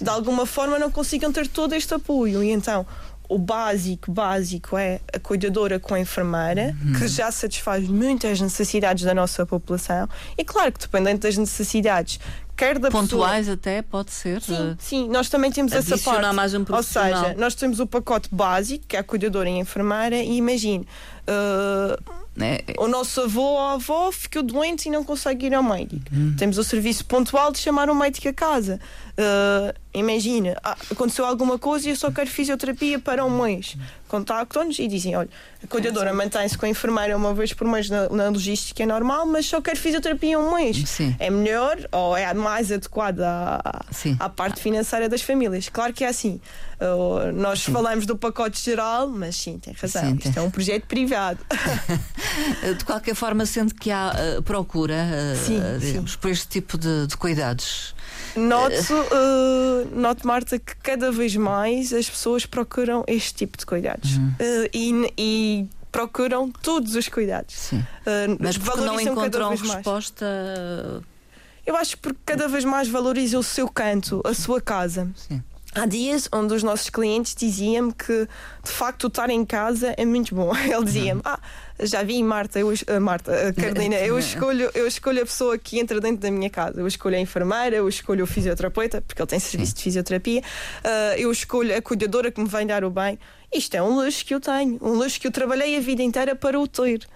de alguma forma não consigam ter todo este apoio. E então. O básico, básico é a cuidadora com a enfermeira, Uhum. que já satisfaz muitas necessidades da nossa população. E claro que dependendo das necessidades, quer da pessoa. Pontuais até, pode ser. Sim, eh, sim, nós também temos essa adicionar parte. mais um Ou profissional. seja, nós temos o pacote básico, que é a cuidadora e a enfermeira, e imagine, uh, né? o nosso avô ou avó ficou doente e não consegue ir ao médico. Uhum. Temos o serviço pontual de chamar um médico a casa. Uh, imagina, ah, aconteceu alguma coisa e eu só quero fisioterapia para um mês. Contactam-nos e dizem: olha, a cuidadora mantém-se com a enfermeira uma vez por mês na, na logística é normal, mas só quero fisioterapia um mês. Sim. É melhor ou é mais adequada à, Sim. à parte financeira das famílias. Claro que é assim. Uh, nós falamos do pacote geral, mas sim, tem razão. Sim, Isto tem. é um projeto privado. De qualquer forma, sendo que há eh, procura, Sim, digamos, por este tipo de, de cuidados. Noto, uh, noto, Marta, que cada vez mais as pessoas procuram este tipo de cuidados Uhum. Uh, e, e procuram todos os cuidados. Sim. Uh, Mas porque não encontram vez mais. resposta. Eu acho que porque cada vez mais valorizam o seu canto, a sua casa. Sim. Há dias onde os nossos clientes diziam-me que de facto estar em casa é muito bom. Ele dizia-me: Ah, já vi, Marta, eu, ah, Marta, a Carolina, eu escolho, eu escolho a pessoa que entra dentro da minha casa. Eu escolho a enfermeira, eu escolho o fisioterapeuta, porque ele tem serviço de fisioterapia, ah, eu escolho a cuidadora que me vem dar o bem. Isto é um luxo que eu tenho, um luxo que eu trabalhei a vida inteira para o ter.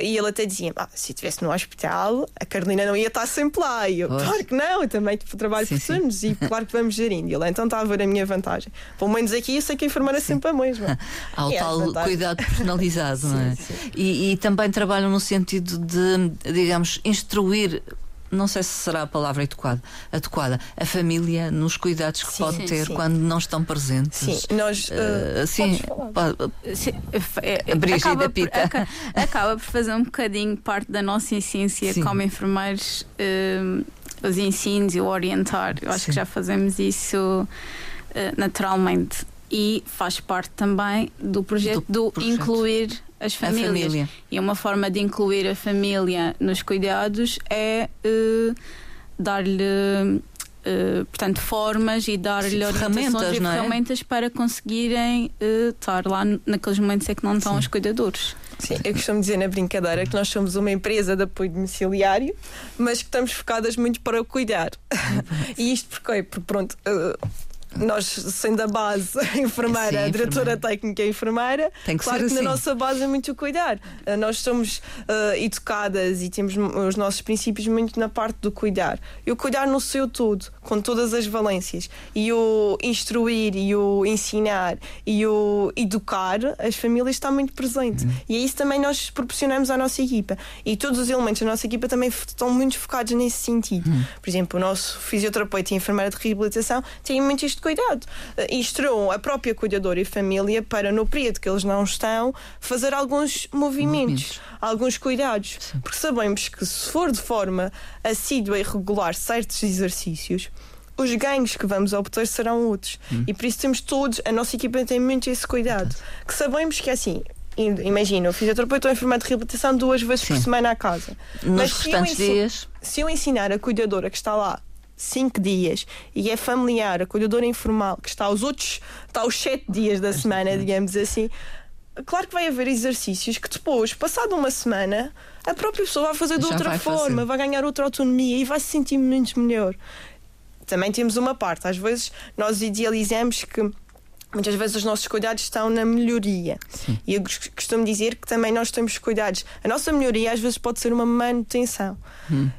E ele até dizia: ah, se eu estivesse no hospital, a Carolina não ia estar sempre lá. E eu, Pois. claro que não, eu também trabalho Sim, por turnos e claro que vamos gerindo. E ele então está a ver a minha vantagem. Pelo menos aqui eu sei que a enfermeira é sempre a mesma. Há o E as tal vantagens. cuidado personalizado, não é? E, e também trabalham no sentido de, digamos, instruir não sei se será a palavra adequada, adequada a família nos cuidados que Sim, pode sim, ter sim. quando não estão presentes. Sim, nós. Uh, uh, sim, pode- Sim, é- é- Brígida acaba, por, Pita. aca- acaba por fazer um bocadinho parte da nossa essência Sim. como enfermeiros, hum, os ensinos e o orientar. Eu acho Sim. que já fazemos isso eh, naturalmente. E faz parte também do projeto Do do, projeto. incluir as a famílias. família. E uma forma de incluir a família nos cuidados é eh, dar-lhe. eh, portanto, formas e dar-lhe ferramentas, e não é? ferramentas para conseguirem eh, estar lá naqueles momentos em que não estão Sim. os cuidadores. Sim, eu costumo dizer na brincadeira que nós somos uma empresa de apoio domiciliário, mas que estamos focadas muito para o cuidar. e isto porquê? Porque pronto. uh, nós, sendo a base a enfermeira, Sim, a diretora enfermeira. técnica a enfermeira, Tem que claro que assim. na nossa base é muito o cuidar. Uh, Nós somos uh, educadas e temos os nossos princípios muito na parte do cuidar. E o cuidar no seu todo, com todas as valências. E o instruir e o ensinar e o educar as famílias está muito presente. Uhum. E é isso também nós proporcionamos à nossa equipa. E todos os elementos da nossa equipa também estão muito focados nesse sentido. Uhum. Por exemplo, o nosso fisioterapeuta e enfermeira de reabilitação têm muito este cuidado. Eh, Instruam a própria cuidadora e família para, no período que eles não estão, fazer alguns movimentos, Movimentos. alguns cuidados. Porque sabemos que se for de forma assídua e regular certos exercícios, os ganhos que vamos obter serão outros. E por isso temos todos, a nossa equipa tem muito esse cuidado. Que sabemos que é assim. im- Imagina, o fisioterapeuta ou a enfermeira de reabilitação duas vezes por Sim. semana à casa. Nos Mas se eu dias, se eu ensinar a cuidadora que está lá cinco dias e é familiar, a cuidadora informal que está os outros, está os sete dias da semana, digamos assim, claro que vai haver exercícios que depois, passado uma semana, a própria pessoa vai fazer de Já outra vai forma, fazer. vai ganhar outra autonomia e vai se sentir muito melhor. Também temos uma parte, às vezes nós idealizamos que muitas vezes os nossos cuidados estão na melhoria. E eu costumo dizer que também nós temos cuidados. A nossa melhoria às vezes pode ser uma manutenção.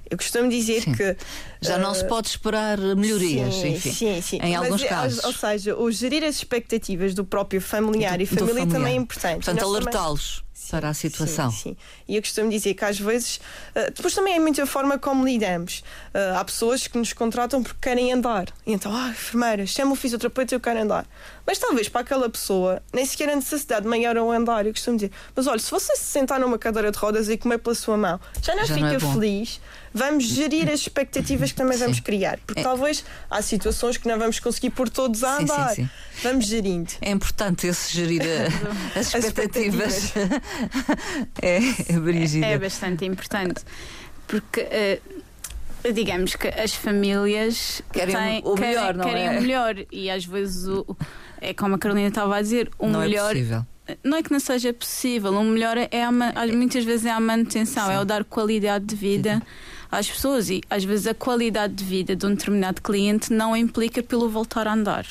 Eu costumo dizer Sim. que já não eh, se pode esperar melhorias, sim, enfim. Sim, sim. Em Mas, alguns é, casos. Ou seja, o gerir as expectativas do próprio familiar Do- e família familiar. também é importante. Portanto, E alertá-los para a situação. Sim, sim. E eu costumo dizer que às vezes, eh, depois também é muito a forma como lidamos. Eh, há pessoas que nos contratam porque querem andar. E então, ah, enfermeira, chama o fisioterapeuta e eu quero andar. Mas talvez para aquela pessoa nem sequer a necessidade de maior ao andar. Eu costumo dizer, mas olha, se você se sentar numa cadeira de rodas e comer pela sua mão, já não Já fica não é feliz. Vamos gerir as expectativas que também vamos criar. Porque É. talvez há situações que não vamos conseguir pôr todos a Sim, sim, andar. sim. Vamos gerindo. É importante esse gerir a- as As expectativas. é, é Brígida. É bastante importante. Porque. eh, Digamos que as famílias Querem têm- o melhor, não querem é? o melhor e às vezes o, é como a Carolina estava a dizer, o não melhor é possível. não é que não seja possível, o melhor é a, ma- muitas vezes é a manutenção, é o dar qualidade de vida às pessoas e às vezes a qualidade de vida de um determinado cliente não implica pelo voltar a andar.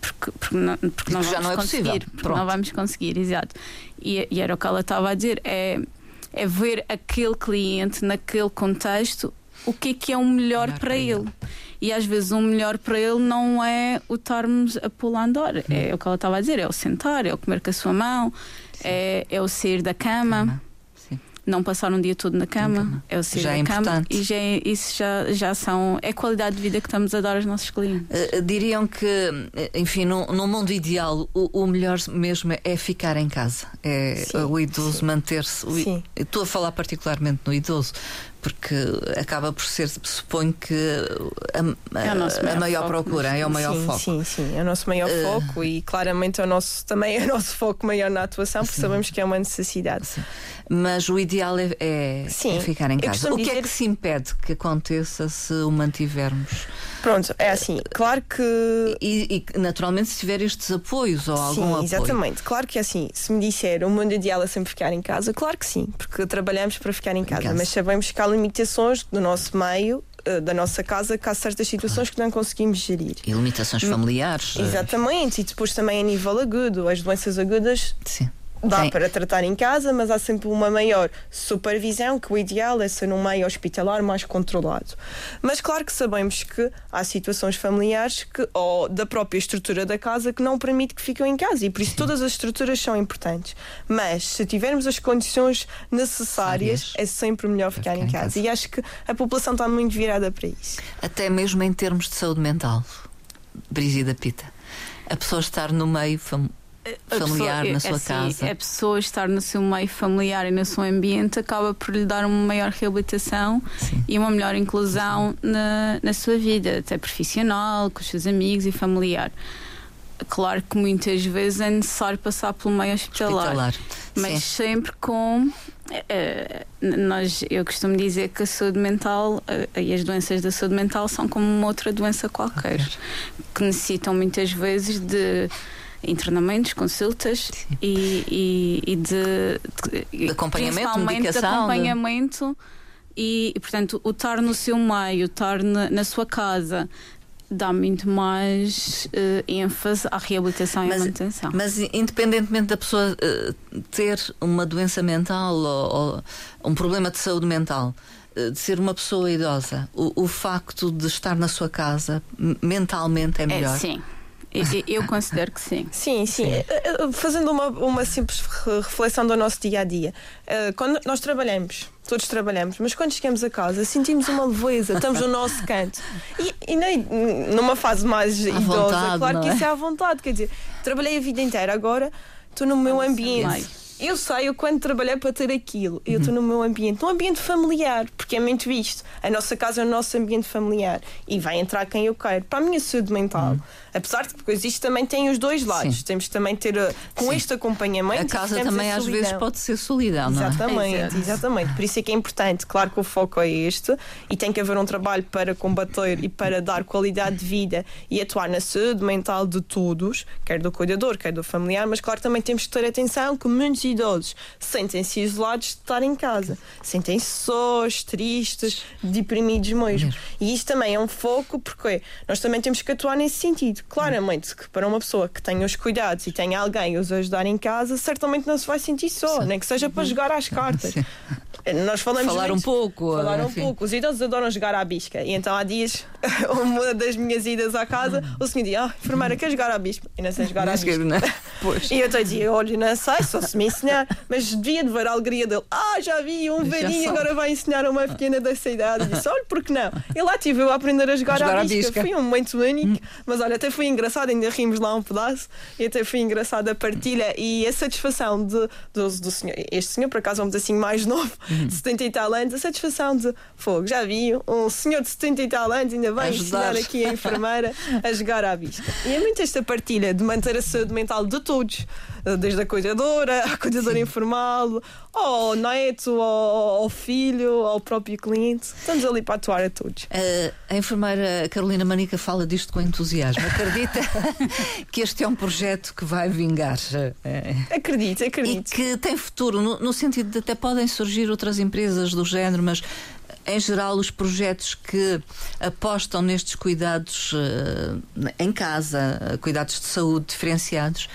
Porque, porque não, porque não Porque já vamos não é conseguir, possível. porque Pronto. não vamos conseguir, exato. E, e era o que ela estava a dizer, é, é ver aquele cliente naquele contexto o que é que é o melhor, Melhor para, para ele. E às vezes o melhor para ele não é o estarmos a a andar. Hum. É o que ela estava a dizer: é o sentar, é o comer com a sua mão, é, é o sair da cama, Cama. Não passar um dia todo na cama, cama. é o sair Já da é cama. importante. E já é- isso já, já são. É a qualidade de vida que estamos a dar aos nossos clientes. Uh, diriam que, uh, enfim, num, num mundo ideal, o, o melhor mesmo é ficar em casa. É Sim, o idoso manter-se. Estou a falar particularmente no idoso, porque acaba por ser, suponho que a, a- É nosso a maior maior foco, procura, mas- é o maior sim, foco. Sim, sim, é o nosso maior Eh, foco e claramente é o nosso, também é o nosso foco maior na atuação, porque Sim. sabemos que é uma necessidade. Sim. Mas o ideal é, é- é ficar em eu casa. O que é que se impede que aconteça se o mantivermos? Pronto, é assim, claro que. E, e, naturalmente, se tiver estes apoios ou algum sim, apoio. exatamente. Claro que é assim. Se me disser o mundo ideal é sempre ficar em casa, claro que sim, porque trabalhamos para ficar em casa, casa. mas sabemos que há limitações do nosso meio, eh, da nossa casa, que há certas situações que não conseguimos gerir. E limitações familiares. eh, Exatamente, e depois também a nível agudo, as doenças agudas Sim. Dá Sim. para tratar em casa, mas há sempre uma maior supervisão, que o ideal é ser num meio hospitalar mais controlado. Mas claro que sabemos que há situações familiares que, ou da própria estrutura da casa que não permite que fiquem em casa e por isso todas as estruturas são importantes. Mas se tivermos as condições necessárias, é sempre melhor ficar, ficar em em casa. casa. E acho que a população está muito virada para isso. Até mesmo em termos de saúde mental. Brígida Pita. A pessoa estar no meio familiar pessoa- na é sua assim, casa. A pessoa estar no seu meio familiar e no seu ambiente acaba por lhe dar uma maior reabilitação Sim. e uma melhor inclusão na, na sua vida, até profissional, com os seus amigos e familiar. Claro que muitas vezes é necessário passar pelo meio hospitalar, hospitalar. mas Sim. sempre com. eh, nós, eu costumo dizer que a saúde mental eh, e as doenças da saúde mental são como uma outra doença qualquer, que necessitam muitas vezes de internamentos, consultas e, e, e de, de, De acompanhamento, medicação, de acompanhamento e, e, portanto o estar no seu meio, o estar na, na sua casa dá muito mais eh, ênfase à reabilitação e à Mas- manutenção. Mas independentemente da pessoa eh, ter uma doença mental ou, ou um problema de saúde mental, eh, de ser uma pessoa idosa, o, o facto de estar na sua casa mentalmente é melhor. É, sim. Eu, eu considero que sim. Sim, sim. Eh, eh, Fazendo uma, uma simples re- reflexão do nosso dia a dia. Eh, Quando nós trabalhamos, todos trabalhamos, mas quando chegamos a casa sentimos uma leveza, estamos no nosso canto. E, e nem numa fase mais idosa, vontade, claro que é? isso é à vontade. Quer dizer, trabalhei a vida inteira, agora estou no meu Nossa, ambiente. Eu sei o quanto trabalhei para ter aquilo. Eu estou no meu ambiente, num ambiente familiar, porque é muito isto. A nossa casa é o nosso ambiente familiar e vai entrar quem eu quero. Para a minha saúde mental, apesar de que depois isto também tem os dois lados. Sim. Temos que também ter uh, com Sim. este acompanhamento. A casa também a às vezes pode ser solidão, não é? Exatamente, Exato. exatamente. Por isso é que é importante. Claro que o foco é este e tem que haver um trabalho para combater e para dar qualidade de vida e atuar na saúde mental de todos, quer do cuidador, quer do familiar, mas claro também temos que ter atenção que muitos idosos sentem-se isolados de estar em casa, sentem-se sós, tristes, deprimidos mesmo. E isto também é um foco porque nós também temos que atuar nesse sentido. Claramente que para uma pessoa que tenha os cuidados e tenha alguém a os ajudar em casa, certamente não se vai sentir só, nem que seja para jogar às cartas. Sim. Nós falamos Falar um muito- pouco. Falar um enfim. pouco. Os idosos adoram jogar à bisca. E então há dias, uma das minhas idas à casa, o senhor dizia: Ah, enfermeira, quer jogar à bisca? E não sei jogar à bisca. não é? Pois. E eu até dizia: Olha, não sei, só se me ensinar. Mas devia de ver a alegria dele. Ah, já vi, um velhinho agora vai ensinar a uma pequena dessa idade. E disse: Olha, por que não? E lá tive eu a aprender a jogar, Jogar à bisca. bisca. Foi um momento único. Mas olha, até foi engraçado, ainda rimos lá um pedaço. E até foi engraçado a partilha e a satisfação de, do, do senhor. Este senhor, por acaso, um pedacinho mais novo, de 70 e tal anos, a satisfação de fogo. Já vi um senhor de 70 e tal anos, ainda vai ensinar aqui a enfermeira a jogar à bisca. E é muito esta partilha de manter a saúde mental de todos, desde a cuidadora, a cuidadora informal, ao neto, ao, ao filho, ao próprio cliente. Estamos ali para atuar a todos. A, a enfermeira Carolina Manica fala disto com entusiasmo. Acredita que este é um projeto que vai vingar Acredito, e acredito. que tem futuro, no, no sentido de até podem surgir outras empresas do género, mas em geral os projetos que apostam nestes cuidados eh, em casa, cuidados de saúde diferenciados,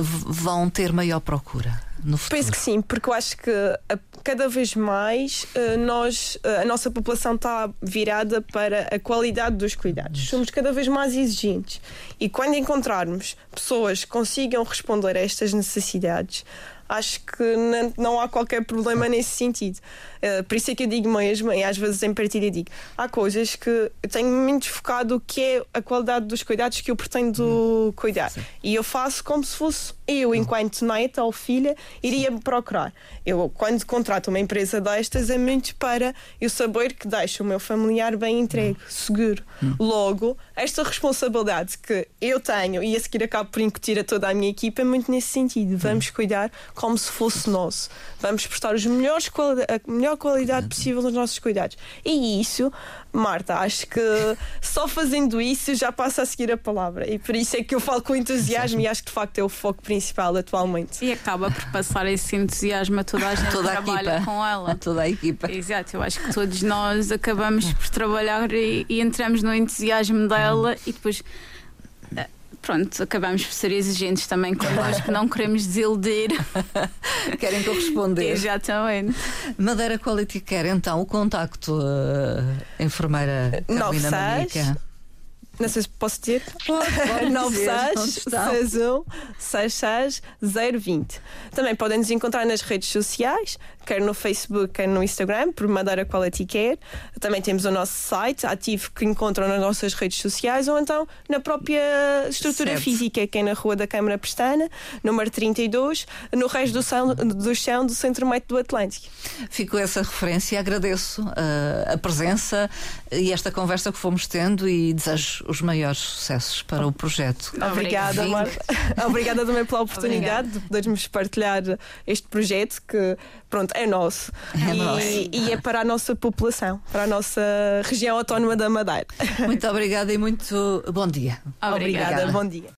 vão ter maior procura no futuro. Penso que sim, porque eu acho que a- cada vez mais eh, nós, eh, a nossa população está virada para a qualidade dos cuidados. Somos cada vez mais exigentes. E quando encontrarmos pessoas que consigam responder a estas necessidades, acho que não há qualquer problema nesse sentido. Eh, por isso é que eu digo mesmo, e às vezes em partilha digo, há coisas que eu tenho muito focado o que é a qualidade dos cuidados que eu pretendo cuidar. E eu faço como se fosse eu, enquanto neta ou filha, iria me procurar. Eu, quando contrato uma empresa destas, é muito para eu saber que deixo o meu familiar bem entregue, seguro. Logo, esta responsabilidade que eu tenho e a seguir acabo por incutir a toda a minha equipa é muito nesse sentido. Vamos cuidar como se fosse nosso. Vamos prestar os melhores a melhor qualidade possível nos nossos cuidados. E isso, Marta, acho que só fazendo isso já passa a seguir a palavra. E por isso é que eu falo com entusiasmo e acho que de facto é o foco principal atualmente. E acaba por passar esse entusiasmo a toda a gente Toda que a trabalha equipa. com ela. Toda a equipa. Exato, eu acho que todos nós acabamos por trabalhar e, e entramos no entusiasmo dela e depois pronto, acabamos por ser exigentes também connosco, não queremos desiludir. Querem corresponder. Exatamente. Madeira Quality Care, então, o contacto, uh, enfermeira Carolina 96. Manica. Não sei se posso dizer. Pode, pode dizer, onde estão? 9661 66 020. Também podem nos encontrar nas redes sociais, quer no Facebook, quer no Instagram, por Madeira Quality Care. Também temos o nosso site ativo que encontram nas nossas redes sociais ou então na própria estrutura Certo. física, que é na Rua da Câmara Pestana, número 32, no resto do chão do, chão do Centro Médico do Atlântico. Fico essa referência, agradeço uh, a presença e esta conversa que fomos tendo e desejo os maiores sucessos para o projeto. Obrigada. Marta. Obrigada também pela oportunidade de podermos partilhar este projeto que, pronto, é nosso. É e, nosso. e é para a nossa população, para a nossa região autónoma da Madeira. Muito obrigada e muito bom dia. Obrigada, bom dia.